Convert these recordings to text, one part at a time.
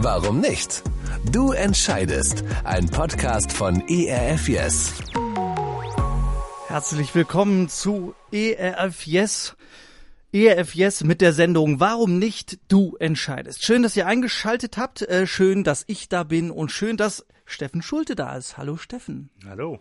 Warum nicht? Du entscheidest. Ein Podcast von ERF Yes. Herzlich willkommen zu ERF Yes. ERF Yes mit der Sendung Warum nicht du entscheidest. Schön, dass ihr eingeschaltet habt, äh, schön, dass ich da bin und schön, dass Steffen Schulte da ist. Hallo Steffen. Hallo.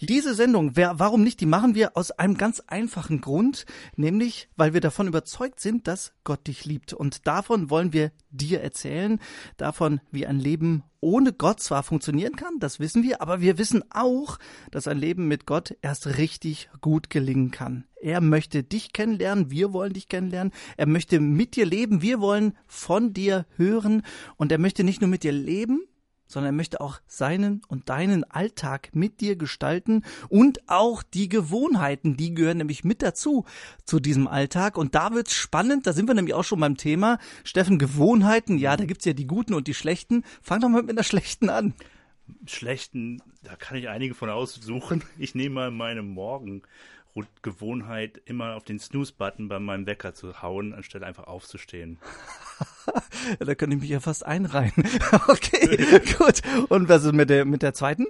Diese Sendung, wer, warum nicht, die machen wir aus einem ganz einfachen Grund, nämlich weil wir davon überzeugt sind, dass Gott dich liebt. Und davon wollen wir dir erzählen, davon, wie ein Leben ohne Gott zwar funktionieren kann, das wissen wir, aber wir wissen auch, dass ein Leben mit Gott erst richtig gut gelingen kann. Er möchte dich kennenlernen, wir wollen dich kennenlernen, er möchte mit dir leben, wir wollen von dir hören und er möchte nicht nur mit dir leben, sondern er möchte auch seinen und deinen Alltag mit dir gestalten und auch die Gewohnheiten, die gehören nämlich mit dazu zu diesem Alltag. Und da wird's spannend, da sind wir nämlich auch schon beim Thema. Steffen, Gewohnheiten, ja, da gibt's ja die guten und die schlechten. Fang doch mal mit der schlechten an. Schlechten, da kann ich einige von aussuchen. Ich nehme mal meine Morgen. Gewohnheit, immer auf den Snooze-Button bei meinem Wecker zu hauen, anstelle einfach aufzustehen. da könnte ich mich ja fast einreihen. okay, gut. Und was ist mit der, mit der zweiten?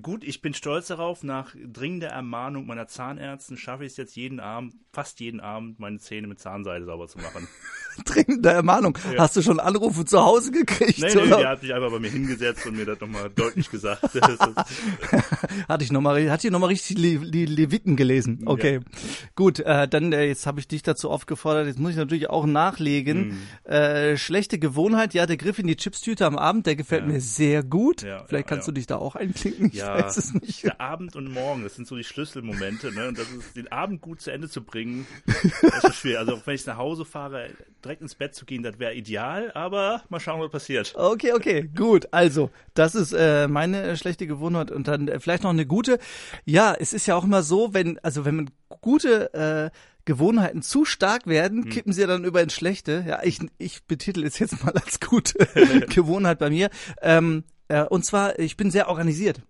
Gut, ich bin stolz darauf, nach dringender Ermahnung meiner Zahnärztin schaffe ich es jetzt jeden Abend, fast jeden Abend, meine Zähne mit Zahnseide sauber zu machen. Dringende Ermahnung. Ja. Hast du schon Anrufe zu Hause gekriegt? Nee, nee, oder? die hat sich einfach bei mir hingesetzt und mir das nochmal deutlich gesagt. hatte ich nochmal, hat die nochmal richtig die, die Leviten gelesen. Okay. Ja. Gut, äh, dann, äh, jetzt habe ich dich dazu aufgefordert, jetzt muss ich natürlich auch nachlegen. Mhm. Äh, schlechte Gewohnheit, ja, der Griff in die Chipstüte am Abend, der gefällt ja. mir sehr gut. Vielleicht kannst du dich da auch einklinken ja, weiß es nicht. Der Abend und Morgen, das sind so die Schlüsselmomente, ne? Und das ist, den Abend gut zu Ende zu bringen, das ist schwer. Also wenn ich nach Hause fahre, direkt ins Bett zu gehen, das wäre ideal, aber mal schauen, was passiert. Okay, okay, gut. Also, das ist äh, meine schlechte Gewohnheit und dann äh, vielleicht noch eine gute. Ja, es ist ja auch immer so, wenn, also wenn man gute äh, Gewohnheiten zu stark werden, hm. kippen sie dann über ins Schlechte. Ja, ich, ich betitel es jetzt mal als gute Gewohnheit bei mir. Ähm, äh, und zwar, ich bin sehr organisiert.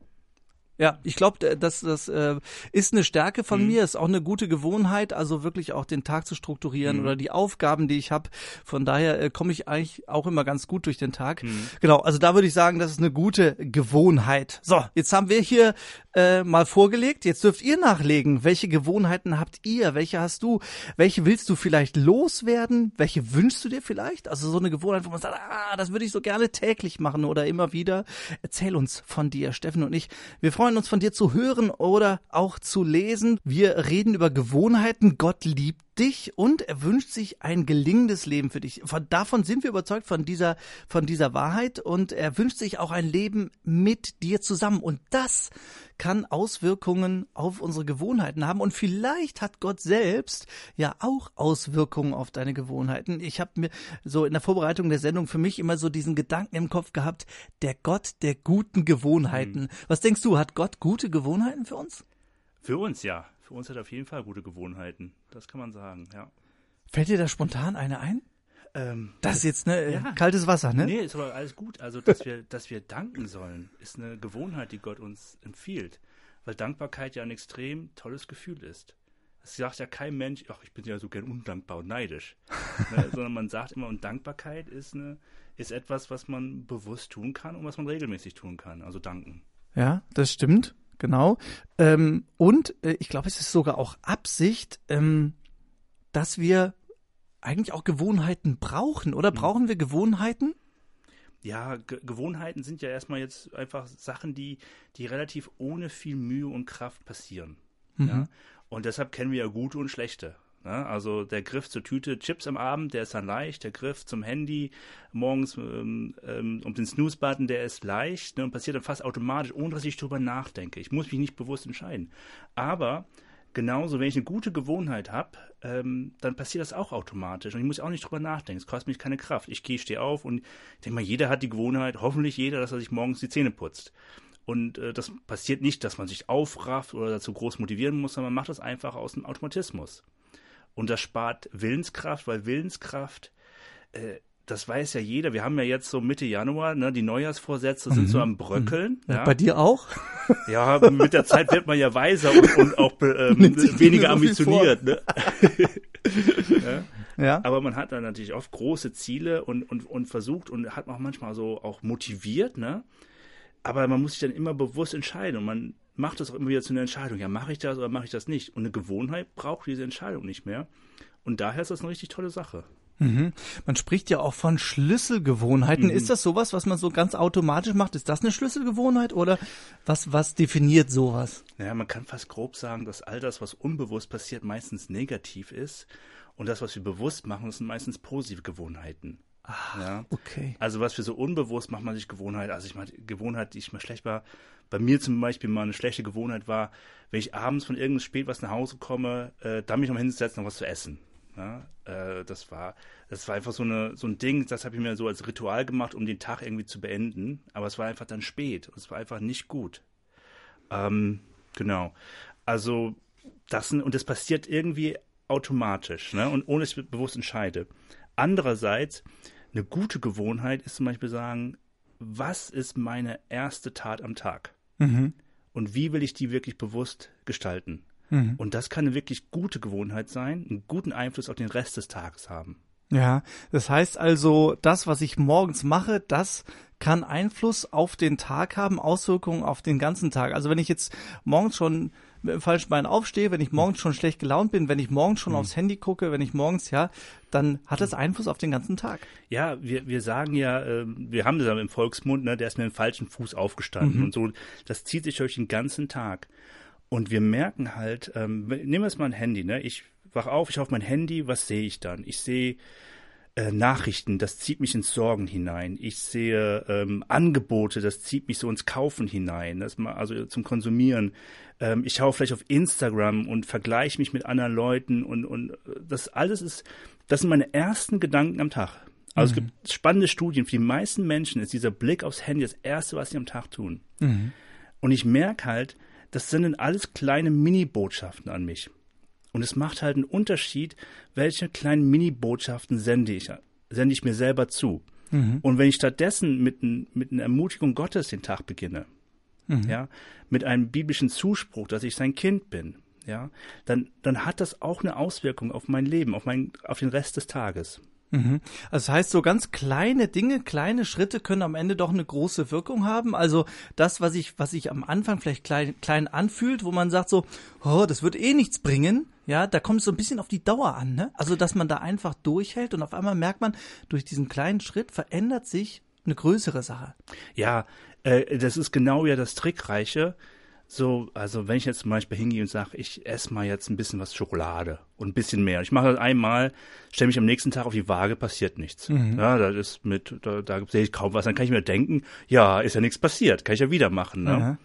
Ja, ich glaube, das, das äh, ist eine Stärke von mhm. mir, ist auch eine gute Gewohnheit, also wirklich auch den Tag zu strukturieren mhm. oder die Aufgaben, die ich habe. Von daher äh, komme ich eigentlich auch immer ganz gut durch den Tag. Mhm. Genau, also da würde ich sagen, das ist eine gute Gewohnheit. So, jetzt haben wir hier äh, mal vorgelegt. Jetzt dürft ihr nachlegen. Welche Gewohnheiten habt ihr? Welche hast du? Welche willst du vielleicht loswerden? Welche wünschst du dir vielleicht? Also so eine Gewohnheit, wo man sagt, ah, das würde ich so gerne täglich machen oder immer wieder. Erzähl uns von dir, Steffen und ich. Wir freuen freuen uns von dir zu hören oder auch zu lesen. Wir reden über Gewohnheiten. Gott liebt dich und er wünscht sich ein gelingendes Leben für dich. Von, davon sind wir überzeugt von dieser, von dieser Wahrheit und er wünscht sich auch ein Leben mit dir zusammen. Und das kann Auswirkungen auf unsere Gewohnheiten haben und vielleicht hat Gott selbst ja auch Auswirkungen auf deine Gewohnheiten. Ich habe mir so in der Vorbereitung der Sendung für mich immer so diesen Gedanken im Kopf gehabt, der Gott der guten Gewohnheiten. Mhm. Was denkst du, hat Gott gute Gewohnheiten für uns? Für uns ja. Für uns hat er auf jeden Fall gute Gewohnheiten. Das kann man sagen, ja. Fällt dir da spontan eine ein? Ähm, das ist jetzt ne, ja. kaltes Wasser, ne? Nee, ist aber alles gut. Also, dass wir, dass wir danken sollen, ist eine Gewohnheit, die Gott uns empfiehlt. Weil Dankbarkeit ja ein extrem tolles Gefühl ist. Es sagt ja kein Mensch, ach, ich bin ja so gern undankbar und neidisch. ne, sondern man sagt immer, und Dankbarkeit ist, eine, ist etwas, was man bewusst tun kann und was man regelmäßig tun kann. Also danken. Ja, das stimmt genau. Ähm, und äh, ich glaube, es ist sogar auch Absicht, ähm, dass wir eigentlich auch Gewohnheiten brauchen, oder? Mhm. Brauchen wir Gewohnheiten? Ja, Ge Gewohnheiten sind ja erstmal jetzt einfach Sachen, die, die relativ ohne viel Mühe und Kraft passieren. Mhm. Ja? Und deshalb kennen wir ja gute und schlechte. Ne? Also der Griff zur Tüte Chips am Abend, der ist dann leicht. Der Griff zum Handy morgens ähm, ähm, um den Snooze-Button, der ist leicht ne? und passiert dann fast automatisch, ohne dass ich drüber nachdenke. Ich muss mich nicht bewusst entscheiden. Aber genauso, wenn ich eine gute Gewohnheit habe, ähm, dann passiert das auch automatisch. Und ich muss auch nicht drüber nachdenken. Es kostet mich keine Kraft. Ich gehe, stehe auf und ich denke mal, jeder hat die Gewohnheit, hoffentlich jeder, dass er sich morgens die Zähne putzt. Und äh, das passiert nicht, dass man sich aufrafft oder dazu groß motivieren muss, sondern man macht das einfach aus dem Automatismus. Und das spart Willenskraft, weil Willenskraft, äh, das weiß ja jeder. Wir haben ja jetzt so Mitte Januar, ne, die Neujahrsvorsätze sind so mhm. am Bröckeln. Mhm. Ja. Bei dir auch? Ja, mit der Zeit wird man ja weiser und, und auch ähm, weniger so ambitioniert. Ne? ja. Ja. Aber man hat dann natürlich oft große Ziele und, und, und versucht und hat auch manchmal so auch motiviert, ne? Aber man muss sich dann immer bewusst entscheiden und man macht das auch immer wieder zu einer Entscheidung. Ja, mache ich das oder mache ich das nicht? Und eine Gewohnheit braucht diese Entscheidung nicht mehr. Und daher ist das eine richtig tolle Sache. Mhm. Man spricht ja auch von Schlüsselgewohnheiten. Mhm. Ist das sowas, was man so ganz automatisch macht? Ist das eine Schlüsselgewohnheit oder was, was definiert sowas? Naja, man kann fast grob sagen, dass all das, was unbewusst passiert, meistens negativ ist. Und das, was wir bewusst machen, das sind meistens positive Gewohnheiten. ja. Okay. Also was für so unbewusst macht man sich Gewohnheit. Also ich meine, Gewohnheit, die ich mal schlecht war. Bei mir zum Beispiel mal eine schlechte Gewohnheit war, wenn ich abends von irgendwas spät was nach Hause komme, äh, dann mich noch hinsetzen, noch was zu essen. Ja, äh, das war, das war einfach so eine, so ein Ding, das habe ich mir so als Ritual gemacht, um den Tag irgendwie zu beenden. Aber es war einfach dann spät und es war einfach nicht gut. Ähm, genau. Also das und das passiert irgendwie automatisch, ne? Und ohne dass ich bewusst entscheide. Andererseits, eine gute Gewohnheit ist zum Beispiel sagen, was ist meine erste Tat am Tag? Mhm. Und wie will ich die wirklich bewusst gestalten? Und das kann eine wirklich gute Gewohnheit sein, einen guten Einfluss auf den Rest des Tages haben. Ja, das heißt also, das, was ich morgens mache, das kann Einfluss auf den Tag haben, Auswirkungen auf den ganzen Tag. Also wenn ich jetzt morgens schon mit dem falschen Bein aufstehe, wenn ich morgens schon schlecht gelaunt bin, wenn ich morgens schon aufs Handy gucke, wenn ich morgens, ja, dann hat das Einfluss auf den ganzen Tag. Ja, wir, wir sagen ja, äh, wir haben das ja im Volksmund, ne, der ist mit dem falschen Fuß aufgestanden und so. Das zieht sich durch den ganzen Tag. Und wir merken halt, ähm, nehmen wir jetzt mal ein Handy, ne? Ich wach auf, ich auf mein Handy, was sehe ich dann? Ich sehe äh, Nachrichten, das zieht mich ins Sorgen hinein. Ich sehe ähm, Angebote, das zieht mich so ins Kaufen hinein, das mal, also zum Konsumieren. Ähm, ich schaue vielleicht auf Instagram und vergleiche mich mit anderen Leuten und, und äh, das alles ist, das sind meine ersten Gedanken am Tag. Also es gibt spannende Studien. Für die meisten Menschen ist dieser Blick aufs Handy das Erste, was sie am Tag tun. Und ich merke halt, das sind dann alles kleine Mini-Botschaften an mich. Und es macht halt einen Unterschied, welche kleinen Mini-Botschaften sende ich, sende ich mir selber zu. Und wenn ich stattdessen mit, mit einer Ermutigung Gottes den Tag beginne, ja, mit einem biblischen Zuspruch, dass ich sein Kind bin, ja, dann, dann hat das auch eine Auswirkung auf mein Leben, auf mein, auf den Rest des Tages. Mhm. Also das heißt, so ganz kleine Dinge, kleine Schritte können am Ende doch eine große Wirkung haben. Also das, was ich, was sich am Anfang vielleicht klein, klein anfühlt, wo man sagt so, oh, das wird eh nichts bringen, ja, da kommt es so ein bisschen auf die Dauer an, ne? Also dass man da einfach durchhält und auf einmal merkt man, durch diesen kleinen Schritt verändert sich eine größere Sache. Ja, äh, das ist genau ja das Trickreiche. So, also wenn ich jetzt zum Beispiel hingehe und sage, ich esse mal jetzt ein bisschen was Schokolade und ein bisschen mehr. Ich mache das einmal, stelle mich am nächsten Tag auf die Waage, passiert nichts. Ja, das ist mit, da, da sehe ich kaum was. Dann kann ich mir denken, ja, ist ja nichts passiert, kann ich ja wieder machen. Ne? Aha.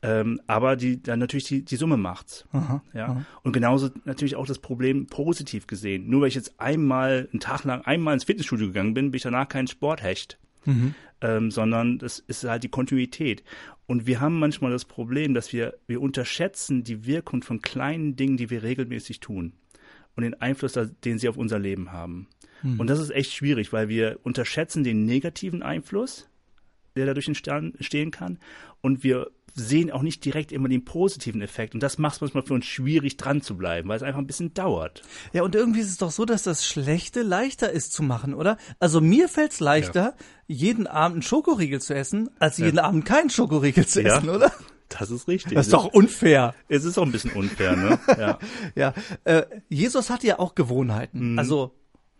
Ähm, aber die, dann natürlich die, die Summe macht's. ja. Und genauso natürlich auch das Problem positiv gesehen. Nur weil ich jetzt einmal, einen Tag lang einmal ins Fitnessstudio gegangen bin, bin ich danach kein Sporthecht. Ähm, sondern das ist halt die Kontinuität. Und wir haben manchmal das Problem, dass wir, wir unterschätzen die Wirkung von kleinen Dingen, die wir regelmäßig tun und den Einfluss, den sie auf unser Leben haben. Und das ist echt schwierig, weil wir unterschätzen den negativen Einfluss, der dadurch entstehen entstehen kann. Und wir sehen auch nicht direkt immer den positiven Effekt. Und das macht es manchmal für uns schwierig, dran zu bleiben, weil es einfach ein bisschen dauert. Ja, und irgendwie ist es doch so, dass das Schlechte leichter ist zu machen, oder? Also mir fällt's leichter, jeden Abend einen Schokoriegel zu essen, als jeden Abend keinen Schokoriegel zu Ja. essen, oder? Das ist richtig. Das ist doch unfair. es ist auch ein bisschen unfair, ne? Ja. Ja, äh, Jesus hatte ja auch Gewohnheiten. Also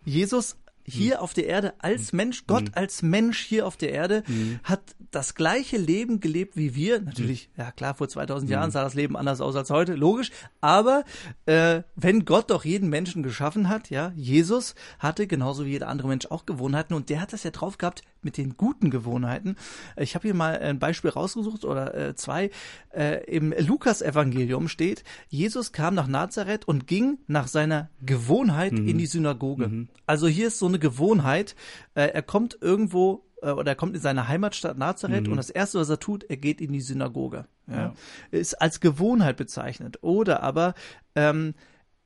Jesus hier auf der Erde als Mensch, Gott als Mensch hier auf der Erde, hat das gleiche Leben gelebt wie wir. Natürlich, ja klar, vor 2000 Jahren sah das Leben anders aus als heute, logisch. Aber äh, wenn Gott doch jeden Menschen geschaffen hat, ja, Jesus hatte genauso wie jeder andere Mensch auch Gewohnheiten und der hat das ja drauf gehabt mit den guten Gewohnheiten. Ich habe hier mal ein Beispiel rausgesucht oder äh, zwei. Äh, Im Lukas-Evangelium steht, Jesus kam nach Nazareth und ging nach seiner Gewohnheit in die Synagoge. Also hier ist so eine Gewohnheit. Äh, er kommt irgendwo äh, oder er kommt in seine Heimatstadt Nazareth und das erste, was er tut, er geht in die Synagoge. Ja. Ist als Gewohnheit bezeichnet. Oder aber ähm,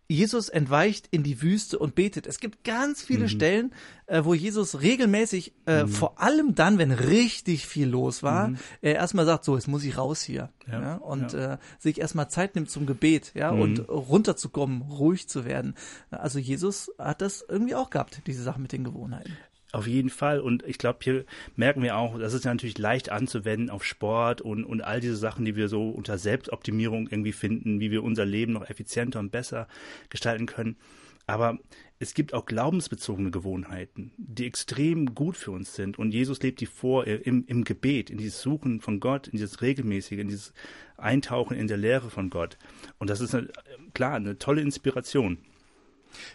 Jesus entweicht in die Wüste und betet. Es gibt ganz viele mhm. Stellen, äh, wo Jesus regelmäßig, äh, mhm. vor allem dann, wenn richtig viel los war, mhm. er erstmal sagt, so, jetzt muss ich raus hier. Ja, ja und ja. Äh, sich erstmal Zeit nimmt zum Gebet, ja, mhm. und runterzukommen, ruhig zu werden. Also Jesus hat das irgendwie auch gehabt, diese Sache mit den Gewohnheiten. Auf jeden Fall. Und ich glaube, hier merken wir auch, das ist ja natürlich leicht anzuwenden auf Sport und, und all diese Sachen, die wir so unter Selbstoptimierung irgendwie finden, wie wir unser Leben noch effizienter und besser gestalten können. Aber es gibt auch glaubensbezogene Gewohnheiten, die extrem gut für uns sind. Und Jesus lebt die vor im, im Gebet, in dieses Suchen von Gott, in dieses regelmäßige, in dieses Eintauchen in der Lehre von Gott. Und das ist eine, klar eine tolle Inspiration.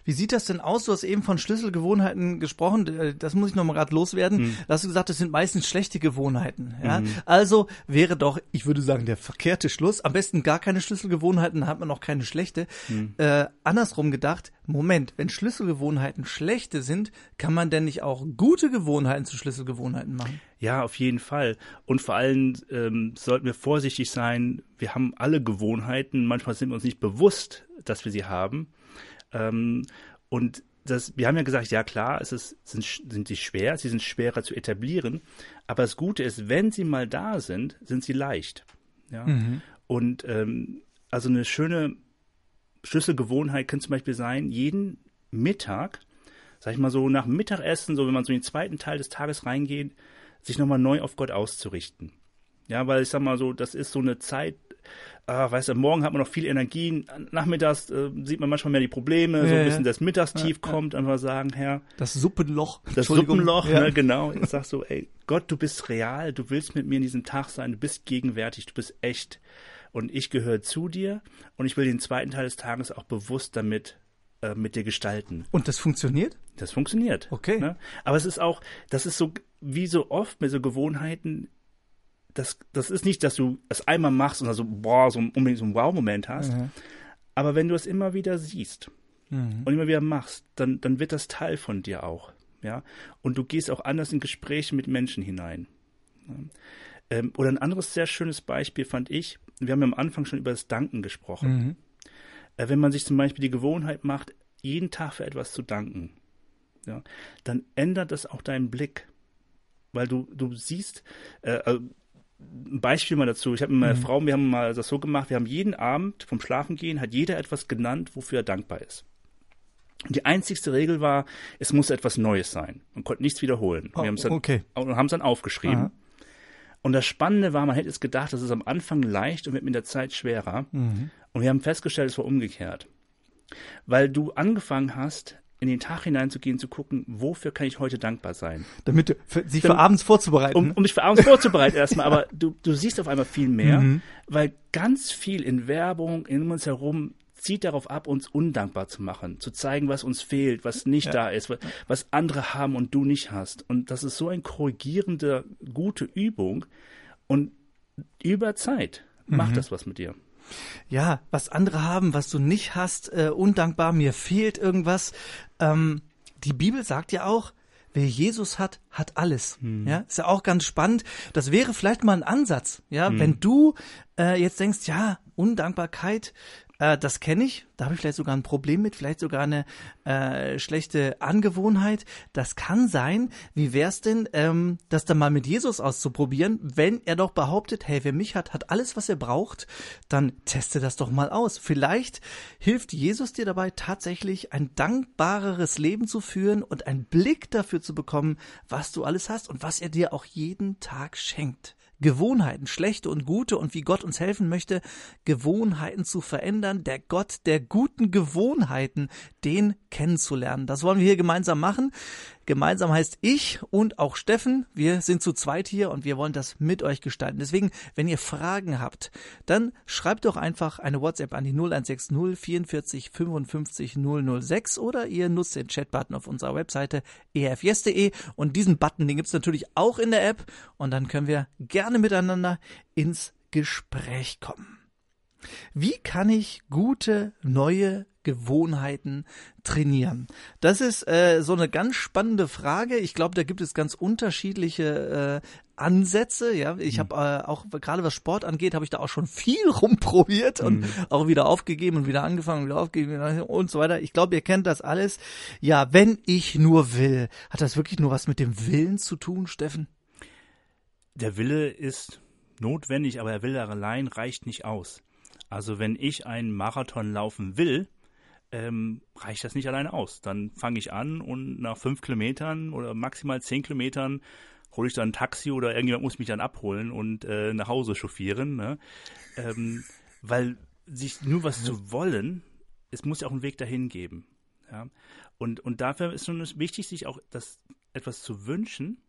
Wie sieht das denn aus? Du hast eben von Schlüsselgewohnheiten gesprochen. Äh, das muss ich noch mal gerade loswerden. Mhm. Da hast du gesagt, das sind meistens schlechte Gewohnheiten. Ja? Mhm. Also wäre doch, ich würde sagen, der verkehrte Schluss. Am besten gar keine Schlüsselgewohnheiten, dann hat man auch keine schlechte. Mhm. Äh, andersrum gedacht, Moment, wenn Schlüsselgewohnheiten schlechte sind, kann man denn nicht auch gute Gewohnheiten zu Schlüsselgewohnheiten machen? Ja, auf jeden Fall. Und vor allem ähm, sollten wir vorsichtig sein. Wir haben alle Gewohnheiten. Manchmal sind wir uns nicht bewusst, dass wir sie haben. Ähm, und das, wir haben ja gesagt, ja klar, es ist, sind, sind sie schwer, sie sind schwerer zu etablieren, aber das Gute ist, wenn sie mal da sind, sind sie leicht. Ja? Mhm. Und ähm, also eine schöne Schlüsselgewohnheit könnte zum Beispiel sein, jeden Mittag, sag ich mal so nach Mittagessen, so wenn man so in den zweiten Teil des Tages reingeht, sich nochmal neu auf Gott auszurichten. Ja, weil ich sag mal so, das ist so eine Zeit, ah, weißt du, morgen hat man noch viel Energie, nachmittags äh, sieht man manchmal mehr die Probleme, ja, so ein bisschen das Mittagstief ja, kommt, einfach sagen, Herr. Das Suppenloch. Das Suppenloch, ne, genau. Ich sag so, ey, Gott, du bist real, du willst mit mir in diesem Tag sein, du bist gegenwärtig, du bist echt. Und ich gehöre zu dir und ich will den zweiten Teil des Tages auch bewusst damit äh, mit dir gestalten. Und das funktioniert? Das funktioniert. Okay. Ne? Aber es ist auch, das ist so, wie so oft mit so Gewohnheiten, das, das ist nicht, dass du es einmal machst und also, boah, so unbedingt so einen Wow-Moment hast. Mhm. Aber wenn du es immer wieder siehst mhm. und immer wieder machst, dann, dann wird das Teil von dir auch. Ja? Und du gehst auch anders in Gespräche mit Menschen hinein. Ähm, oder ein anderes sehr schönes Beispiel fand ich, wir haben ja am Anfang schon über das Danken gesprochen. Mhm. Äh, wenn man sich zum Beispiel die Gewohnheit macht, jeden Tag für etwas zu danken, ja, dann ändert das auch deinen Blick weil du du siehst, äh, also ein Beispiel mal dazu. Ich habe mit meiner mhm. Frau, wir haben mal das so gemacht, wir haben jeden Abend vom Schlafengehen, hat jeder etwas genannt, wofür er dankbar ist. Und die einzigste Regel war, es muss etwas Neues sein. Man konnte nichts wiederholen. Oh, wir dann, okay. haben es dann aufgeschrieben. Aha. Und das Spannende war, man hätte es gedacht, das ist am Anfang leicht und wird mit der Zeit schwerer. Mhm. Und wir haben festgestellt, es war umgekehrt. Weil du angefangen hast, in den Tag hineinzugehen, zu gucken, wofür kann ich heute dankbar sein. Damit für, sich Damit, für abends vorzubereiten. Um, um dich für abends vorzubereiten erstmal, aber du, du siehst auf einmal viel mehr, mhm. weil ganz viel in Werbung in uns herum zieht darauf ab, uns undankbar zu machen, zu zeigen, was uns fehlt, was nicht ja. da ist, was, was andere haben und du nicht hast. Und das ist so eine korrigierende, gute Übung. Und über Zeit macht mhm. das was mit dir ja, was andere haben, was du nicht hast, äh, undankbar, mir fehlt irgendwas. Ähm, die Bibel sagt ja auch, wer Jesus hat, hat alles. Hm. Ja, ist ja auch ganz spannend. Das wäre vielleicht mal ein Ansatz. Ja, hm. wenn du äh, jetzt denkst, ja, Undankbarkeit, äh, das kenne ich. Da habe ich vielleicht sogar ein Problem mit, vielleicht sogar eine äh, schlechte Angewohnheit. Das kann sein. Wie wär's denn, ähm, das dann mal mit Jesus auszuprobieren, wenn er doch behauptet, hey, wer mich hat, hat alles, was er braucht, dann teste das doch mal aus. Vielleicht hilft Jesus dir dabei tatsächlich ein dankbareres Leben zu führen und einen Blick dafür zu bekommen, was du alles hast und was er dir auch jeden Tag schenkt. Gewohnheiten, schlechte und gute und wie Gott uns helfen möchte, Gewohnheiten zu verändern, der Gott der guten Gewohnheiten, den kennenzulernen. Das wollen wir hier gemeinsam machen. Gemeinsam heißt ich und auch Steffen. Wir sind zu zweit hier und wir wollen das mit euch gestalten. Deswegen, wenn ihr Fragen habt, dann schreibt doch einfach eine WhatsApp an die 0160 44 55 006 oder ihr nutzt den Chatbutton auf unserer Webseite erfjes.de und diesen Button, den gibt's natürlich auch in der App und dann können wir gerne miteinander ins Gespräch kommen. Wie kann ich gute neue Gewohnheiten trainieren? Das ist äh, so eine ganz spannende Frage. Ich glaube, da gibt es ganz unterschiedliche äh, Ansätze. Ja, ich habe äh, auch gerade was Sport angeht, habe ich da auch schon viel rumprobiert und auch wieder aufgegeben und wieder angefangen, wieder aufgegeben und so weiter. Ich glaube, ihr kennt das alles. Ja, wenn ich nur will, hat das wirklich nur was mit dem Willen zu tun, Steffen? Der Wille ist notwendig, aber der Wille allein reicht nicht aus. Also wenn ich einen Marathon laufen will, ähm, reicht das nicht alleine aus. Dann fange ich an und nach fünf Kilometern oder maximal zehn Kilometern hole ich dann ein Taxi oder irgendjemand muss mich dann abholen und äh, nach Hause chauffieren. Ne? Ähm, weil sich nur was zu wollen, es muss ja auch einen Weg dahin geben. Ja? Und, und dafür ist schon wichtig, sich auch das etwas zu wünschen.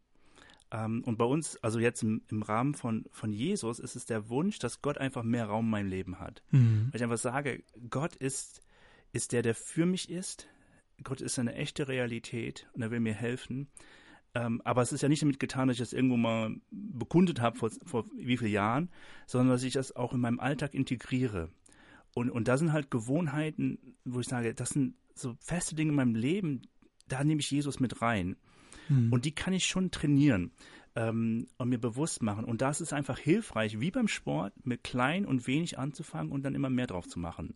Ähm, und bei uns, also jetzt im, im Rahmen von, von Jesus, ist es der Wunsch, dass Gott einfach mehr Raum in meinem Leben hat. Mhm. Weil ich einfach sage, Gott ist, ist der, der für mich ist. Gott ist eine echte Realität und er will mir helfen. Ähm, aber es ist ja nicht damit getan, dass ich das irgendwo mal bekundet habe vor, vor wie vielen Jahren, sondern dass ich das auch in meinem Alltag integriere. Und, und da sind halt Gewohnheiten, wo ich sage, das sind so feste Dinge in meinem Leben, da nehme ich Jesus mit rein. Mhm. Und die kann ich schon trainieren ähm, und mir bewusst machen. Und das ist einfach hilfreich, wie beim Sport, mit klein und wenig anzufangen und dann immer mehr drauf zu machen.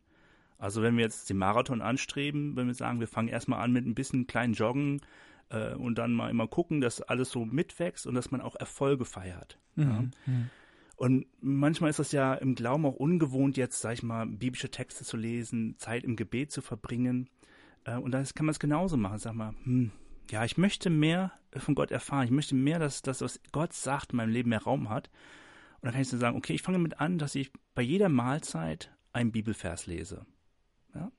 Also wenn wir jetzt den Marathon anstreben, wenn wir sagen, wir fangen erstmal an mit ein bisschen kleinen Joggen äh, und dann mal immer gucken, dass alles so mitwächst und dass man auch Erfolge feiert. Ja. Mhm. Und manchmal ist das ja im Glauben auch ungewohnt, jetzt, sag ich mal, biblische Texte zu lesen, Zeit im Gebet zu verbringen. Äh, und da kann man es genauso machen. Sag mal, hm, ja, ich möchte mehr von Gott erfahren. Ich möchte mehr, dass das, was Gott sagt, in meinem Leben mehr Raum hat. Und dann kann ich so sagen, okay, ich fange damit an, dass ich bei jeder Mahlzeit einen Bibelvers lese. Ja,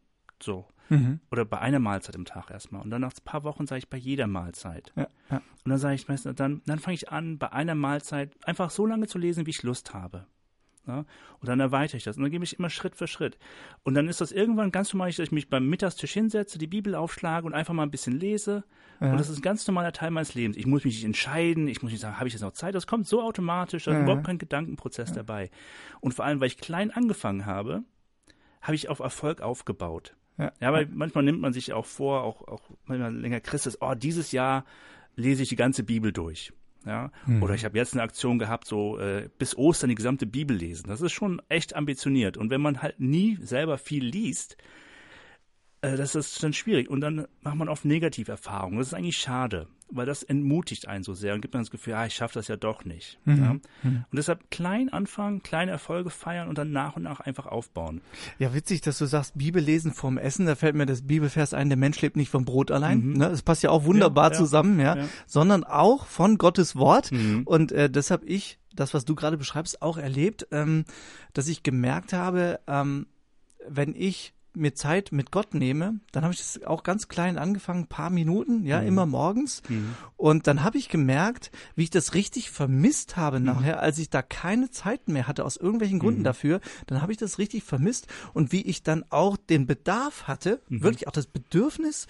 so. Mhm. Oder bei einer Mahlzeit im Tag erstmal. Und dann nach ein paar Wochen sage ich bei jeder Mahlzeit. Ja, ja. Und dann sage ich meistens, dann, dann fange ich an, bei einer Mahlzeit einfach so lange zu lesen, wie ich Lust habe. Ja? Und dann erweitere ich das. Und dann gebe ich immer Schritt für Schritt. Und dann ist das irgendwann ganz normal, dass ich mich beim Mittagstisch hinsetze, die Bibel aufschlage und einfach mal ein bisschen lese. Ja. Und das ist ein ganz normaler Teil meines Lebens. Ich muss mich nicht entscheiden, ich muss nicht sagen, habe ich jetzt noch Zeit? Das kommt so automatisch, da ist Ja. überhaupt kein Gedankenprozess dabei. Und vor allem, weil ich klein angefangen habe, habe ich auf Erfolg aufgebaut. Ja. Ja, weil manchmal nimmt man sich auch vor, auch, auch manchmal länger Christus, oh, dieses Jahr lese ich die ganze Bibel durch. Ja, Mhm. oder ich habe jetzt eine Aktion gehabt, so äh, bis Ostern die gesamte Bibel lesen. Das ist schon echt ambitioniert. Und wenn man halt nie selber viel liest, das ist dann schwierig. Und dann macht man oft Negativerfahrungen. Das ist eigentlich schade, weil das entmutigt einen so sehr und gibt man das Gefühl, ja, ich schaffe das ja doch nicht. Mhm. Ja? Und deshalb klein anfangen, kleine Erfolge feiern und dann nach und nach einfach aufbauen. Ja, witzig, dass du sagst, Bibel lesen vorm Essen. Da fällt mir das Bibelvers ein, der Mensch lebt nicht vom Brot allein. Ne? Das passt ja auch wunderbar Mhm. Ja, ja, zusammen, ja? Sondern auch von Gottes Wort. Mhm. Und äh, das habe ich, das, was du gerade beschreibst, auch erlebt, ähm, dass ich gemerkt habe, ähm, wenn ich mir Zeit mit Gott nehme, dann habe ich das auch ganz klein angefangen, paar Minuten, ja, Mhm. immer morgens. Und dann habe ich gemerkt, wie ich das richtig vermisst habe nachher, als ich da keine Zeit mehr hatte, aus irgendwelchen Gründen dafür, dann habe ich das richtig vermisst. Und wie ich dann auch den Bedarf hatte, wirklich auch das Bedürfnis,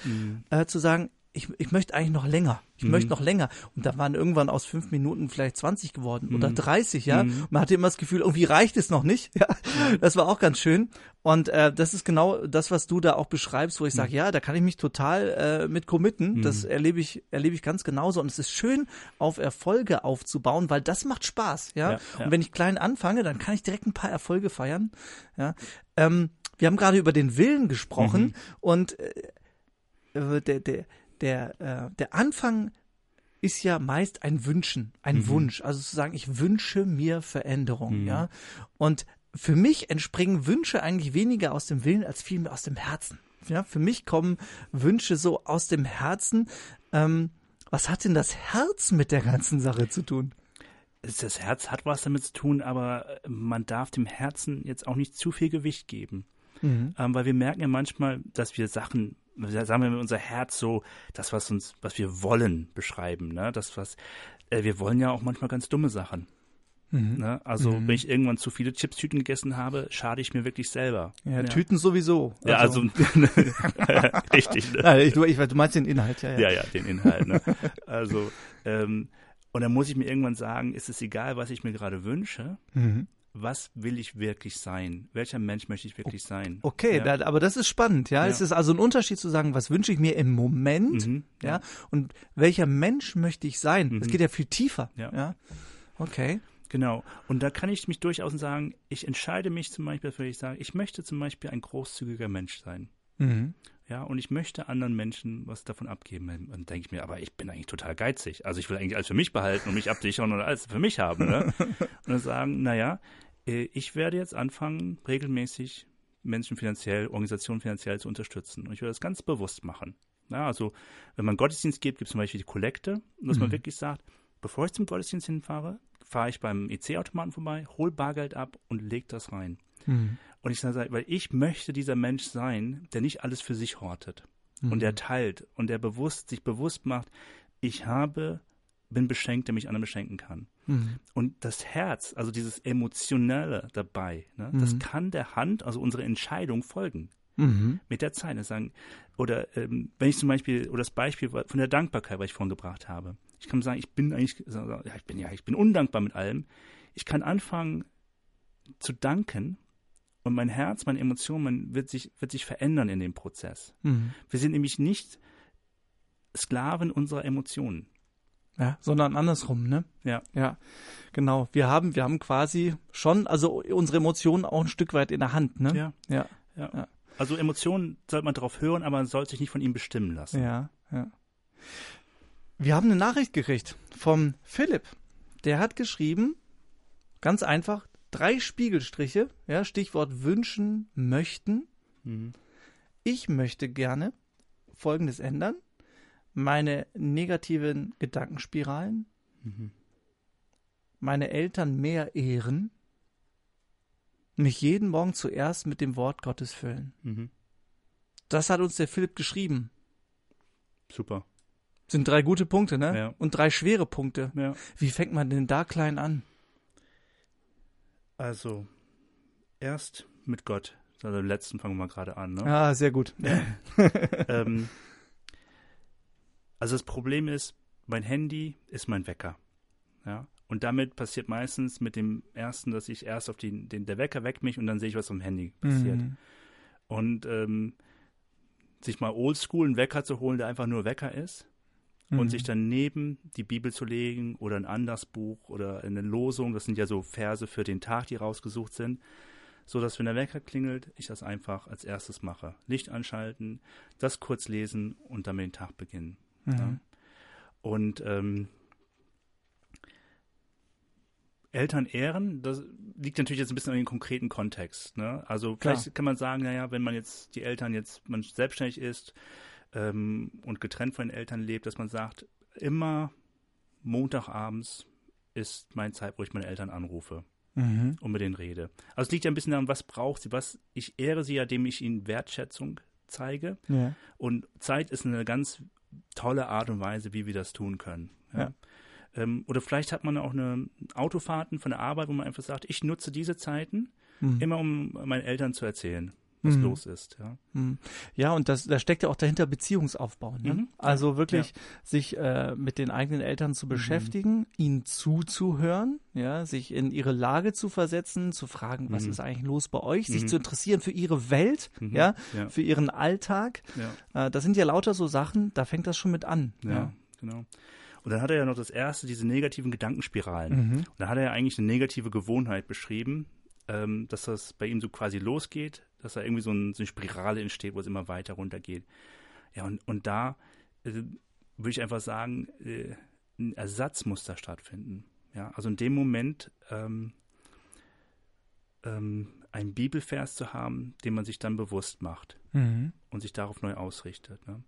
äh, zu sagen, ich, ich möchte eigentlich noch länger. Ich möchte noch länger. Und da waren irgendwann aus fünf Minuten vielleicht 20 geworden oder 30, ja. Man hatte immer das Gefühl, irgendwie reicht es noch nicht. Ja, das war auch ganz schön. Und äh, das ist genau das, was du da auch beschreibst, wo ich sage, ja, da kann ich mich total äh, mit committen. Das erlebe ich, erlebe ich ganz genauso. Und es ist schön, auf Erfolge aufzubauen, weil das macht Spaß. Ja. Ja, ja. Und wenn ich klein anfange, dann kann ich direkt ein paar Erfolge feiern. Ja. Ähm, wir haben gerade über den Willen gesprochen und äh, äh, der, der, der, äh, der Anfang ist ja meist ein Wünschen, ein Wunsch. Also zu sagen, ich wünsche mir Veränderung, ja. Und für mich entspringen Wünsche eigentlich weniger aus dem Willen als vielmehr aus dem Herzen. Ja, für mich kommen Wünsche so aus dem Herzen. Ähm, was hat denn das Herz mit der ganzen Sache zu tun? Das Herz hat was damit zu tun, aber man darf dem Herzen jetzt auch nicht zu viel Gewicht geben. Ähm, weil wir merken ja manchmal, dass wir Sachen, sagen wir mit unser Herz so, das, was uns, was wir wollen, beschreiben. Ne? Das, was, äh, wir wollen ja auch manchmal ganz dumme Sachen. Ne? Also, wenn ich irgendwann zu viele Chipstüten gegessen habe, schade ich mir wirklich selber. Ja, Tüten sowieso. Ja, also, richtig. Ne? Ja, ich, du, ich, du meinst den Inhalt, ja. Ja, ja, den Inhalt. Ne? Also, ähm, und dann muss ich mir irgendwann sagen, ist es egal, was ich mir gerade wünsche, Mhm. Was will ich wirklich sein? Welcher Mensch möchte ich wirklich sein? Okay, ja. da, aber das ist spannend, ja? Ja. Es ist also ein Unterschied zu sagen, was wünsche ich mir im Moment, Mhm, ja? ja. Und welcher Mensch möchte ich sein? Es Mhm. geht ja viel tiefer, Ja. Okay. Genau. Und da kann ich mich durchaus sagen, ich entscheide mich zum Beispiel, dafür, ich sage, ich möchte zum Beispiel ein großzügiger Mensch sein. Mhm. Ja, und ich möchte anderen Menschen was davon abgeben. Dann denke ich mir, aber ich bin eigentlich total geizig. Also ich will eigentlich alles für mich behalten und mich absichern und alles für mich haben. Ne? und dann sagen, naja, ich werde jetzt anfangen, regelmäßig Menschen finanziell, Organisationen finanziell zu unterstützen. Und ich werde das ganz bewusst machen. Ja, also wenn man Gottesdienst gibt, gibt es zum Beispiel die Kollekte, dass man Mhm. wirklich sagt, bevor ich zum Gottesdienst hinfahre, fahre ich beim EC-Automaten vorbei, hol Bargeld ab und leg das rein. Mhm. Und ich sage, weil ich möchte dieser Mensch sein, der nicht alles für sich hortet und der teilt und der bewusst sich bewusst macht, ich habe bin beschenkt, der mich anderen beschenken kann. Mhm. Und das Herz, also dieses emotionelle dabei, ne, das Mhm. kann der Hand, also unsere Entscheidung folgen Mhm. mit der Zeit. Das sagen oder ähm, wenn ich zum Beispiel oder das Beispiel von der Dankbarkeit, was ich vorhin gebracht habe. Ich kann sagen, ich bin eigentlich, ja, ich bin ja, ich bin undankbar mit allem. Ich kann anfangen zu danken und mein Herz, meine Emotionen, man wird sich wird sich verändern in dem Prozess. Mhm. Wir sind nämlich nicht Sklaven unserer Emotionen. Ja, sondern andersrum, ne? Ja. Ja, genau. Wir haben, wir haben quasi schon, also unsere Emotionen auch ein Stück weit in der Hand, ne? Ja. Ja, Ja. Ja. Also Emotionen sollte man darauf hören, aber man sollte sich nicht von ihm bestimmen lassen. ja, ja. Wir haben eine Nachricht gekriegt vom Philipp. Der hat geschrieben, ganz einfach, drei Spiegelstriche, ja, Stichwort wünschen, möchten. Mhm. Ich möchte gerne Folgendes ändern. Meine negativen Gedankenspiralen, Mhm. meine Eltern mehr ehren, mich jeden Morgen zuerst mit dem Wort Gottes füllen. Mhm. Das hat uns der Philipp geschrieben. Super. Sind drei gute Punkte, ne? Ja. Und drei schwere Punkte. Ja. Wie fängt man denn da klein an? Also erst mit Gott. Also den letzten fangen wir gerade an. Ne? Ah, sehr gut. ähm, also das Problem ist, mein Handy ist mein Wecker. Ja. Und damit passiert meistens mit dem ersten, dass ich erst auf den, den der Wecker weckt mich und dann sehe ich, was am Handy passiert. Mhm. Und ähm, sich mal oldschool einen Wecker zu holen, der einfach nur Wecker ist Mhm. und sich dann neben die Bibel zu legen oder ein anderes Buch oder eine Losung, das sind ja so Verse für den Tag, die rausgesucht sind, so dass wenn der Wecker klingelt, ich das einfach als erstes mache. Licht anschalten, das kurz lesen und damit den Tag beginnen. Mhm. Und ähm, Eltern ehren, das liegt natürlich jetzt ein bisschen in den konkreten Kontext. Ne? Also vielleicht Klar. kann man sagen, naja, wenn man jetzt die Eltern jetzt man selbstständig ist ähm, und getrennt von den Eltern lebt, dass man sagt, immer Montagabends ist meine Zeit, wo ich meine Eltern anrufe Mhm. und mit denen rede. Also es liegt ja ein bisschen daran, was braucht sie, was ich ehre sie ja, indem ich ihnen Wertschätzung zeige. Ja. Und Zeit ist eine ganz tolle Art und Weise, wie wir das tun können. Ja. Ähm, oder vielleicht hat man auch eine Autofahrten von der Arbeit, wo man einfach sagt, ich nutze diese Zeiten Mhm. immer, um meinen Eltern zu erzählen, was Mhm. los ist. Ja. Mhm. Ja, und das, da steckt ja auch dahinter Beziehungsaufbau. Ne? Mhm. Also wirklich sich äh, mit den eigenen Eltern Mhm. zu beschäftigen, ihnen zuzuhören, ja, sich in ihre Lage zu versetzen, zu fragen, was Mhm. ist eigentlich los bei euch, sich Mhm. zu interessieren für ihre Welt, Mhm. ja, Ja. für ihren Alltag. Ja. Äh, das sind ja lauter so Sachen, da fängt das schon mit an. Ja, genau. Und dann hat er ja noch das erste, diese negativen Gedankenspiralen. Mhm. Und da hat er ja eigentlich eine negative Gewohnheit beschrieben, ähm, dass das bei ihm so quasi losgeht, dass da irgendwie so, ein, so eine Spirale entsteht, wo es immer weiter runtergeht. Ja, und, und da äh, würde ich einfach sagen, äh, ein Ersatz muss da stattfinden. Ja, also in dem Moment ähm, ähm, einen Bibelvers zu haben, den man sich dann bewusst macht Mhm. und sich darauf neu ausrichtet. Ne?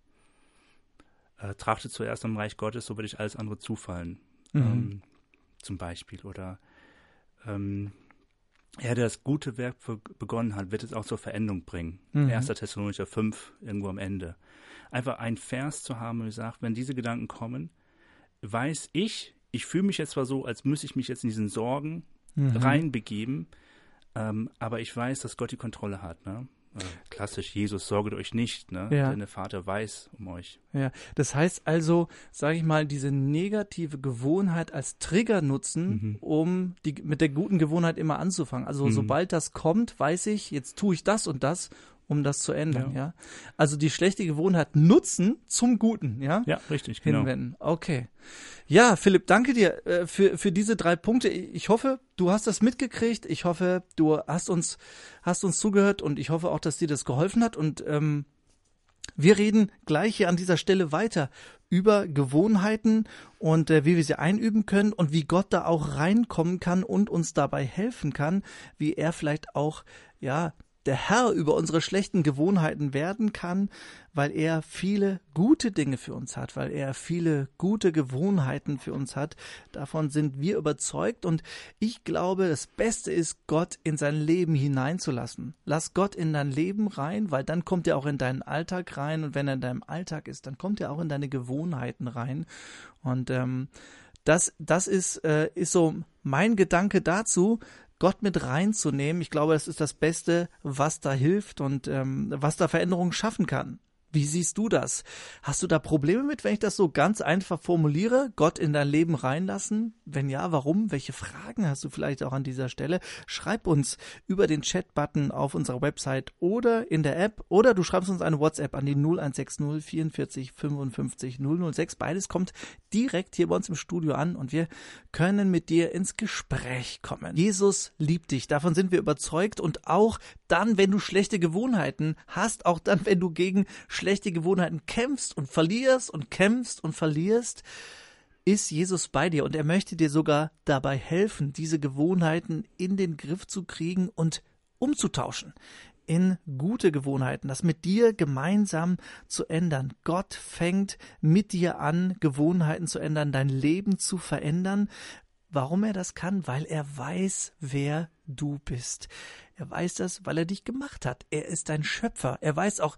Äh, trachte zuerst am Reich Gottes, so wird euch alles andere zufallen. Mhm. Ähm, zum Beispiel. Oder ähm, er, der das gute Werk be- begonnen hat, wird es auch zur Veränderung bringen. Mhm. 1. Thessalonicher 5, irgendwo am Ende. Einfach ein Vers zu haben, wo ich sage, wenn diese Gedanken kommen, weiß ich, ich fühle mich jetzt zwar so, als müsste ich mich jetzt in diesen Sorgen Mhm. reinbegeben, ähm, aber ich weiß, dass Gott die Kontrolle hat. Ne? Klassisch, Jesus sorget euch nicht, ne? Ja. Denn der Vater weiß um euch. Ja, das heißt also, sage ich mal, diese negative Gewohnheit als Trigger nutzen, Mhm. um die, mit der guten Gewohnheit immer anzufangen. Also Mhm. sobald das kommt, weiß ich, jetzt tue ich das und das, um das zu ändern. Ja. Also die schlechte Gewohnheit nutzen zum Guten. Ja. Ja, richtig, genau. Hinwenden. Okay. Ja, Philipp, danke dir äh, für, für diese drei Punkte. Ich hoffe, du hast das mitgekriegt. Ich hoffe, du hast uns, hast uns zugehört und ich hoffe auch, dass dir das geholfen hat. Und ähm, wir reden gleich hier an dieser Stelle weiter über Gewohnheiten und äh, wie wir sie einüben können und wie Gott da auch reinkommen kann und uns dabei helfen kann, wie er vielleicht auch, ja, der Herr über unsere schlechten Gewohnheiten werden kann, weil er viele gute Dinge für uns hat, weil er viele gute Gewohnheiten für uns hat. Davon sind wir überzeugt und ich glaube, das Beste ist, Gott in sein Leben hineinzulassen. Lass Gott in dein Leben rein, weil dann kommt er auch in deinen Alltag rein und wenn er in deinem Alltag ist, dann kommt er auch in deine Gewohnheiten rein und ähm, das, das ist, äh, ist so mein Gedanke dazu, Gott mit reinzunehmen. Ich glaube, das ist das Beste, was da hilft und ähm, was da Veränderungen schaffen kann. Wie siehst du das? Hast du da Probleme mit, wenn ich das so ganz einfach formuliere? Gott in dein Leben reinlassen? Wenn ja, warum? Welche Fragen hast du vielleicht auch an dieser Stelle? Schreib uns über den Chat-Button auf unserer Website oder in der App oder du schreibst uns eine WhatsApp an die 0160 44 55 006. Beides kommt direkt hier bei uns im Studio an und wir können mit dir ins Gespräch kommen. Jesus liebt dich, davon sind wir überzeugt und auch dann, wenn du schlechte Gewohnheiten hast, auch dann, wenn du gegen schlechte Gewohnheiten kämpfst und verlierst und kämpfst und verlierst, ist Jesus bei dir und er möchte dir sogar dabei helfen, diese Gewohnheiten in den Griff zu kriegen und umzutauschen in gute Gewohnheiten, das mit dir gemeinsam zu ändern. Gott fängt mit dir an, Gewohnheiten zu ändern, dein Leben zu verändern. Warum er das kann? Weil er weiß, wer du bist. Er weiß das, weil er dich gemacht hat. Er ist dein Schöpfer. Er weiß auch,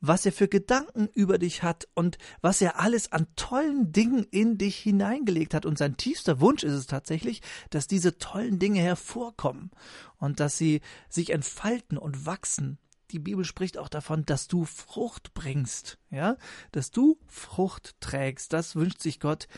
was er für Gedanken über dich hat und was er alles an tollen Dingen in dich hineingelegt hat. Und sein tiefster Wunsch ist es tatsächlich, dass diese tollen Dinge hervorkommen und dass sie sich entfalten und wachsen. Die Bibel spricht auch davon, dass du Frucht bringst, ja, dass du Frucht trägst. Das wünscht sich Gott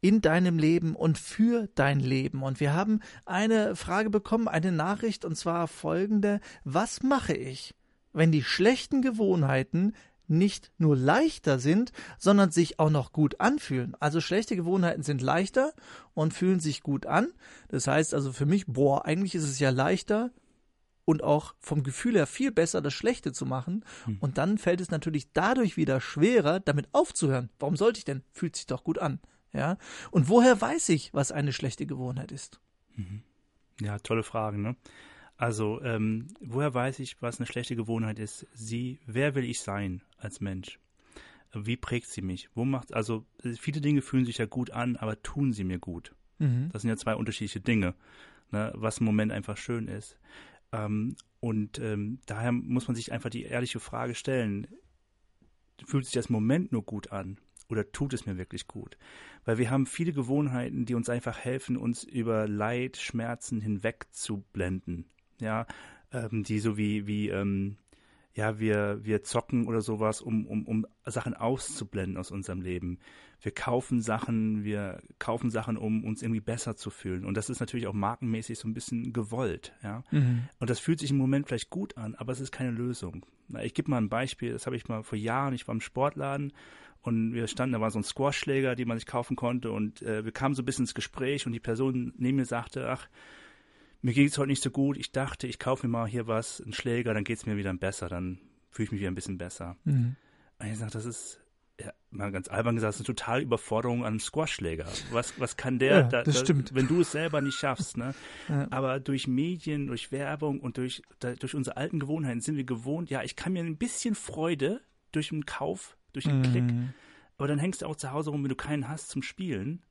in deinem Leben und für dein Leben. Und wir haben eine Frage bekommen, eine Nachricht, und zwar folgende. Was mache ich, wenn die schlechten Gewohnheiten nicht nur leichter sind, sondern sich auch noch gut anfühlen. Also schlechte Gewohnheiten sind leichter und fühlen sich gut an. Das heißt also für mich, boah, eigentlich ist es ja leichter und auch vom Gefühl her viel besser, das Schlechte zu machen. Hm. Und dann fällt es natürlich dadurch wieder schwerer, damit aufzuhören. Warum sollte ich denn? Fühlt sich doch gut an. Ja. Und woher weiß ich, was eine schlechte Gewohnheit ist? Ja, tolle Fragen, ne? Also, ähm, woher weiß ich, was eine schlechte Gewohnheit ist? Sie, wer will ich sein als Mensch? Wie prägt sie mich? Wo macht, also, viele Dinge fühlen sich ja gut an, aber tun sie mir gut? Mhm. Das sind ja zwei unterschiedliche Dinge, ne, was im Moment einfach schön ist. Ähm, und ähm, daher muss man sich einfach die ehrliche Frage stellen, fühlt sich das Moment nur gut an oder tut es mir wirklich gut? Weil wir haben viele Gewohnheiten, die uns einfach helfen, uns über Leid, Schmerzen hinweg zu blenden. Ja, ähm, die so wie, wie ähm, ja, wir, wir zocken oder sowas, um, um, um Sachen auszublenden aus unserem Leben. Wir kaufen Sachen, wir kaufen Sachen, um uns irgendwie besser zu fühlen. Und das ist natürlich auch markenmäßig so ein bisschen gewollt, ja. Mhm. Und das fühlt sich im Moment vielleicht gut an, aber es ist keine Lösung. Na, ich gebe mal ein Beispiel, das habe ich mal vor Jahren, ich war im Sportladen und wir standen, da war so ein Squashschläger, den man sich kaufen konnte und äh, wir kamen so ein bisschen ins Gespräch und die Person neben mir sagte, ach, mir geht es heute nicht so gut, ich dachte, ich kaufe mir mal hier was, einen Schläger, dann geht es mir wieder besser, dann fühle ich mich wieder ein bisschen besser. Mhm. Und ich sage, das ist, ja, mal ganz albern gesagt, das ist eine totale Überforderung an einen Squashschläger. Was, was kann der, Ja, da, das da, stimmt. wenn du es selber nicht schaffst, ne? Ja. Aber durch Medien, durch Werbung und durch, da, durch unsere alten Gewohnheiten sind wir gewohnt, ja, ich kann mir ein bisschen Freude durch einen Kauf, durch einen Klick, Mhm. aber dann hängst du auch zu Hause rum, wenn du keinen hast zum Spielen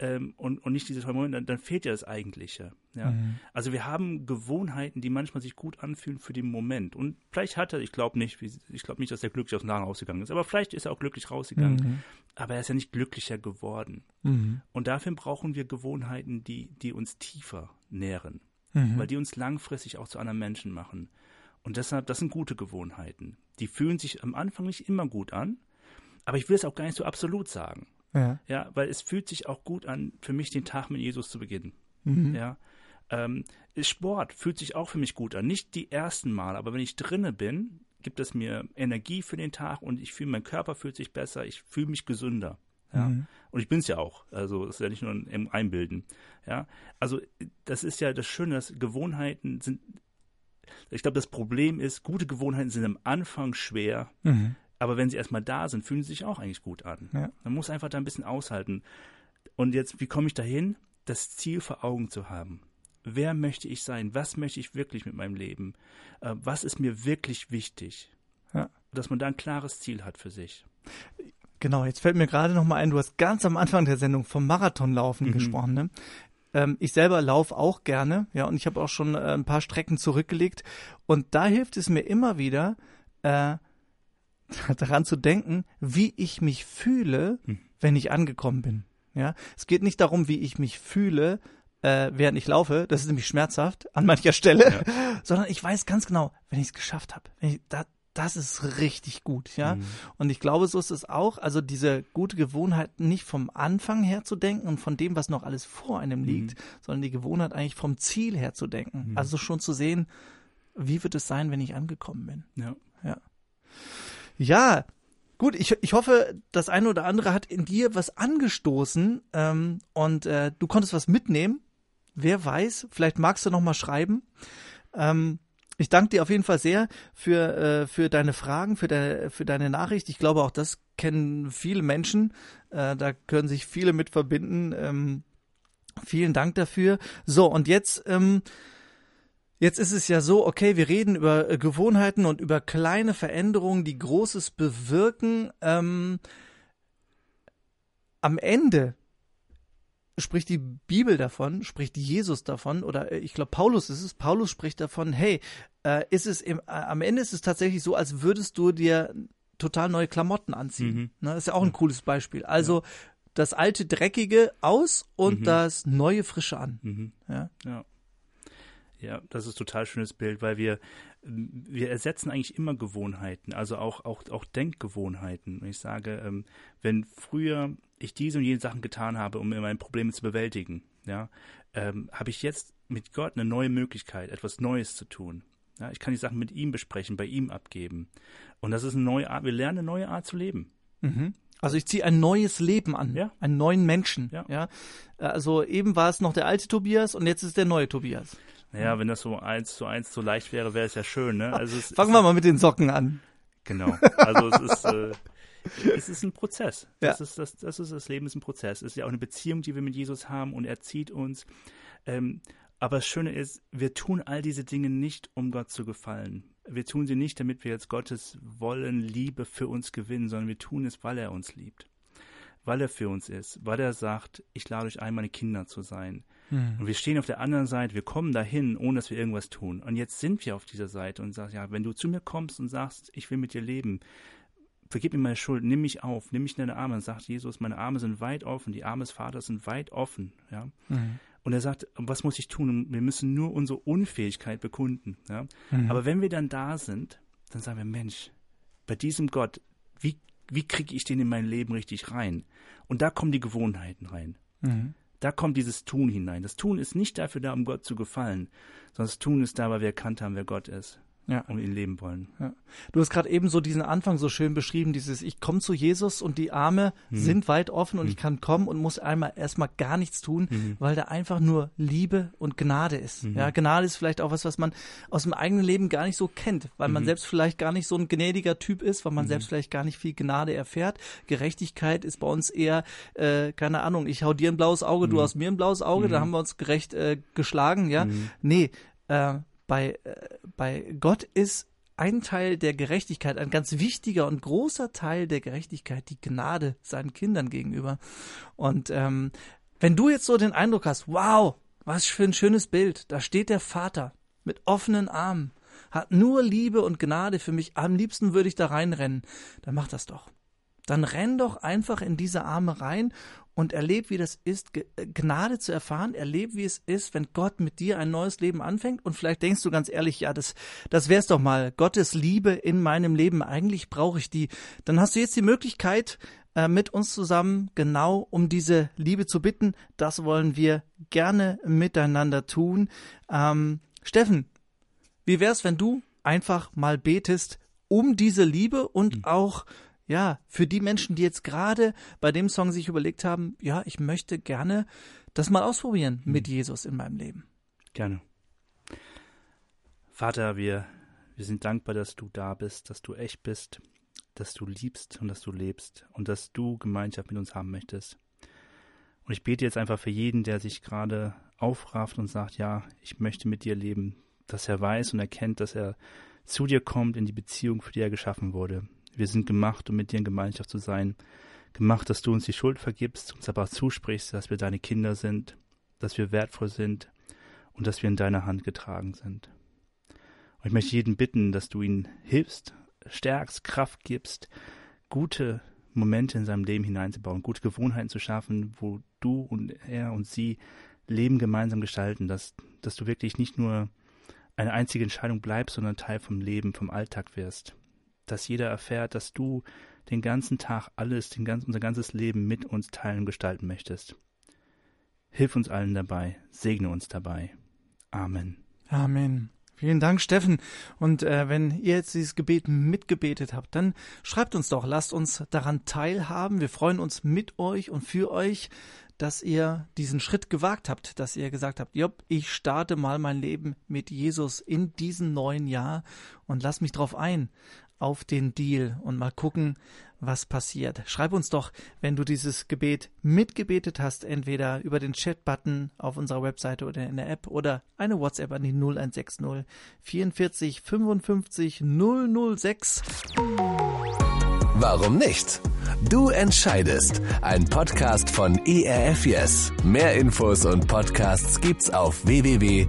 ähm, und, und nicht diese zwei Momente, dann, dann fehlt ja das Eigentliche. Ja? Mhm. Also wir haben Gewohnheiten, die manchmal sich gut anfühlen für den Moment. Und vielleicht hat er, ich glaube nicht, ich glaube nicht, dass er glücklich aus dem Laden rausgegangen ist, aber vielleicht ist er auch glücklich rausgegangen. Mhm. Aber er ist ja nicht glücklicher geworden. Mhm. Und dafür brauchen wir Gewohnheiten, die, die uns tiefer nähren, Mhm. weil die uns langfristig auch zu anderen Menschen machen. Und deshalb, das sind gute Gewohnheiten. Die fühlen sich am Anfang nicht immer gut an, aber ich will es auch gar nicht so absolut sagen. Ja. Ja, weil es fühlt sich auch gut an, für mich den Tag mit Jesus zu beginnen. Mhm. Ja. Ähm, Sport fühlt sich auch für mich gut an. Nicht die ersten Mal, aber wenn ich drinne bin, gibt es mir Energie für den Tag und ich fühle, mein Körper fühlt sich besser, ich fühle mich gesünder. Ja. Mhm. Und ich bin es ja auch. Also es ist ja nicht nur im Einbilden. Ja. Also das ist ja das Schöne, dass Gewohnheiten sind. Ich glaube, das Problem ist, gute Gewohnheiten sind am Anfang schwer, Mhm. aber wenn sie erstmal da sind, fühlen sie sich auch eigentlich gut an. Ja. Man muss einfach da ein bisschen aushalten. Und jetzt, wie komme ich dahin? Das Ziel vor Augen zu haben. Wer möchte ich sein? Was möchte ich wirklich mit meinem Leben? Äh, was ist mir wirklich wichtig? Ja. Dass man da ein klares Ziel hat für sich. Genau, jetzt fällt mir gerade noch mal ein, du hast ganz am Anfang der Sendung vom Marathonlaufen Mhm. gesprochen. Ne? Ähm, ich selber laufe auch gerne, ja, und ich habe auch schon äh, ein paar Strecken zurückgelegt. Und da hilft es mir immer wieder, äh, daran zu denken, wie ich mich fühle, Hm. wenn ich angekommen bin. Ja, es geht nicht darum, wie ich mich fühle, äh, während ich laufe. Das ist nämlich schmerzhaft an mancher Stelle, sondern ich weiß ganz genau, wenn ich es geschafft habe, da, das ist richtig gut, ja. Mhm. Und ich glaube, so ist es auch. Also diese gute Gewohnheit nicht vom Anfang her zu denken und von dem, was noch alles vor einem liegt, sondern die Gewohnheit eigentlich vom Ziel her zu denken. Also schon zu sehen, wie wird es sein, wenn ich angekommen bin. Ja. Ja, gut, ich, ich hoffe, das eine oder andere hat in dir was angestoßen ähm, und äh, du konntest was mitnehmen. Wer weiß, vielleicht magst du noch mal schreiben. Ähm, ich danke dir auf jeden Fall sehr für, äh, für deine Fragen, für, de, für deine Nachricht. Ich glaube, auch das kennen viele Menschen. Äh, da können sich viele mit verbinden. Ähm, vielen Dank dafür. So, und jetzt, ähm, jetzt ist es ja so, okay, wir reden über äh, Gewohnheiten und über kleine Veränderungen, die Großes bewirken. Ähm, am Ende spricht die Bibel davon, spricht Jesus davon, oder äh, ich glaube, Paulus ist es, Paulus spricht davon, hey, äh, ist es im, äh, am Ende ist es tatsächlich so, als würdest du dir total neue Klamotten anziehen. Mhm. Ne, das ist ja auch ein cooles Beispiel. Also das alte Dreckige aus und Mhm. das neue Frische an. Mhm. Ja? Ja. Ja, das ist ein total schönes Bild, weil wir, wir ersetzen eigentlich immer Gewohnheiten, also auch, auch, auch Denkgewohnheiten. Ich sage, ähm, wenn früher ich diese und jene Sachen getan habe, um mir meine Probleme zu bewältigen, ja, ähm, habe ich jetzt mit Gott eine neue Möglichkeit, etwas Neues zu tun. Ja, ich kann die Sachen mit ihm besprechen, bei ihm abgeben. Und das ist eine neue Art, wir lernen eine neue Art zu leben. Mhm. Also ich ziehe ein neues Leben an, Ja. einen neuen Menschen. Ja. ja. Also eben war es noch der alte Tobias und jetzt ist der neue Tobias. Naja, wenn das so eins zu eins so leicht wäre, wäre es ja schön, ne? Also es, Fangen wir mal mit den Socken an. Genau. Also es ist, äh, es ist ein Prozess. Das, Ja. ist das, das ist das Leben ist ein Prozess. Es ist ja auch eine Beziehung, die wir mit Jesus haben und er zieht uns. Ähm, aber das Schöne ist, wir tun all diese Dinge nicht, um Gott zu gefallen. Wir tun sie nicht, damit wir jetzt Gottes Wollen, Liebe für uns gewinnen, sondern wir tun es, weil er uns liebt. Weil er für uns ist, weil er sagt, ich lade euch ein, meine Kinder zu sein. Und wir stehen auf der anderen Seite, wir kommen dahin, ohne dass wir irgendwas tun. Und jetzt sind wir auf dieser Seite und sagen, ja, wenn du zu mir kommst und sagst, ich will mit dir leben, vergib mir meine Schuld, nimm mich auf, nimm mich in deine Arme. Und sagt Jesus, meine Arme sind weit offen, die Arme des Vaters sind weit offen. Ja? Und er sagt, was muss ich tun? Wir müssen nur unsere Unfähigkeit bekunden. Ja? Aber wenn wir dann da sind, dann sagen wir, Mensch, bei diesem Gott, wie, wie kriege ich den in mein Leben richtig rein? Und da kommen die Gewohnheiten rein. Da kommt dieses Tun hinein. Das Tun ist nicht dafür da, um Gott zu gefallen, sondern das Tun ist da, weil wir erkannt haben, wer Gott ist Ja. und ihn leben wollen. Ja. Du hast gerade eben so diesen Anfang so schön beschrieben, dieses Ich komme zu Jesus und die Arme sind weit offen und ich kann kommen und muss einmal erstmal gar nichts tun, weil da einfach nur Liebe und Gnade ist. Ja, Gnade ist vielleicht auch was, was man aus dem eigenen Leben gar nicht so kennt, weil man selbst vielleicht gar nicht so ein gnädiger Typ ist, weil man selbst vielleicht gar nicht viel Gnade erfährt. Gerechtigkeit ist bei uns eher, äh, keine Ahnung, ich hau dir ein blaues Auge, du hast mir ein blaues Auge, da haben wir uns gerecht äh, geschlagen, ja. Nee, äh, bei, äh, bei Gott ist ein Teil der Gerechtigkeit, ein ganz wichtiger und großer Teil der Gerechtigkeit, die Gnade seinen Kindern gegenüber. Und ähm, wenn du jetzt so den Eindruck hast, wow, was für ein schönes Bild, da steht der Vater mit offenen Armen, hat nur Liebe und Gnade für mich, am liebsten würde ich da reinrennen, dann mach das doch. dann renn doch einfach in diese Arme rein und erleb, wie das ist, Gnade zu erfahren, erleb, wie es ist, wenn Gott mit dir ein neues Leben anfängt und vielleicht denkst du ganz ehrlich, ja, das, das wär's doch mal, Gottes Liebe in meinem Leben, eigentlich brauche ich die. Dann hast du jetzt die Möglichkeit, äh, mit uns zusammen genau um diese Liebe zu bitten. Das wollen wir gerne miteinander tun. Ähm, Steffen, wie wär's, wenn du einfach mal betest um diese Liebe und mhm. auch ja, für die Menschen, die jetzt gerade bei dem Song sich überlegt haben, ja, ich möchte gerne das mal ausprobieren mhm. mit Jesus in meinem Leben. Gerne. Vater, wir, wir sind dankbar, dass du da bist, dass du echt bist, dass du liebst und dass du lebst und dass du Gemeinschaft mit uns haben möchtest. Und ich bete jetzt einfach für jeden, der sich gerade aufrafft und sagt, ja, ich möchte mit dir leben, dass er weiß und erkennt, dass er zu dir kommt in die Beziehung, für die er geschaffen wurde, wir sind gemacht, um mit dir in Gemeinschaft zu sein. Gemacht, dass du uns die Schuld vergibst, uns aber zusprichst, dass wir deine Kinder sind, dass wir wertvoll sind und dass wir in deiner Hand getragen sind. Und ich möchte jeden bitten, dass du ihn hilfst, stärkst, Kraft gibst, gute Momente in seinem Leben hineinzubauen, gute Gewohnheiten zu schaffen, wo du und er und sie Leben gemeinsam gestalten, dass, dass du wirklich nicht nur eine einzige Entscheidung bleibst, sondern Teil vom Leben, vom Alltag wirst dass jeder erfährt, dass du den ganzen Tag alles, ganz, unser ganzes Leben mit uns teilen und gestalten möchtest. Hilf uns allen dabei, segne uns dabei. Amen. Amen. Vielen Dank, Steffen. Und äh, wenn ihr jetzt dieses Gebet mitgebetet habt, dann schreibt uns doch, lasst uns daran teilhaben. Wir freuen uns mit euch und für euch, dass ihr diesen Schritt gewagt habt, dass ihr gesagt habt, Jopp, ich starte mal mein Leben mit Jesus in diesem neuen Jahr und lass mich drauf ein auf den Deal und mal gucken, was passiert. Schreib uns doch, wenn du dieses Gebet mitgebetet hast, entweder über den Chat-Button auf unserer Webseite oder in der App oder eine WhatsApp an die 0160 44 55 006. Warum nicht? Du entscheidest. Ein Podcast von ERF Yes. Mehr Infos und Podcasts gibt's auf www.erfyes.de.